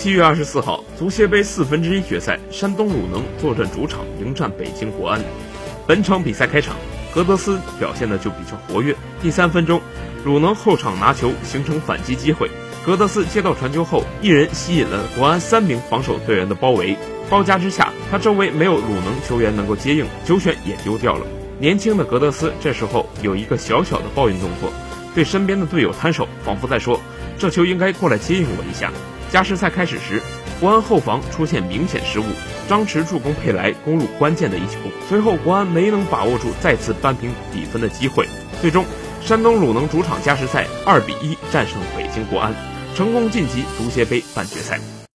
七月二十四号，足协杯四分之一决赛，山东鲁能坐镇主场迎战北京国安。本场比赛开场，格德斯表现的就比较活跃。第三分钟，鲁能后场拿球形成反击机会，格德斯接到传球后，一人吸引了国安三名防守队员的包围。包夹之下，他周围没有鲁能球员能够接应，球权也丢掉了。年轻的格德斯这时候有一个小小的抱怨动作，对身边的队友摊手，仿佛在说：“这球应该过来接应我一下。”加时赛开始时，国安后防出现明显失误，张弛助攻佩莱攻入关键的一球。随后国安没能把握住再次扳平比分的机会，最终山东鲁能主场加时赛二比一战胜北京国安，成功晋级足协杯半决赛。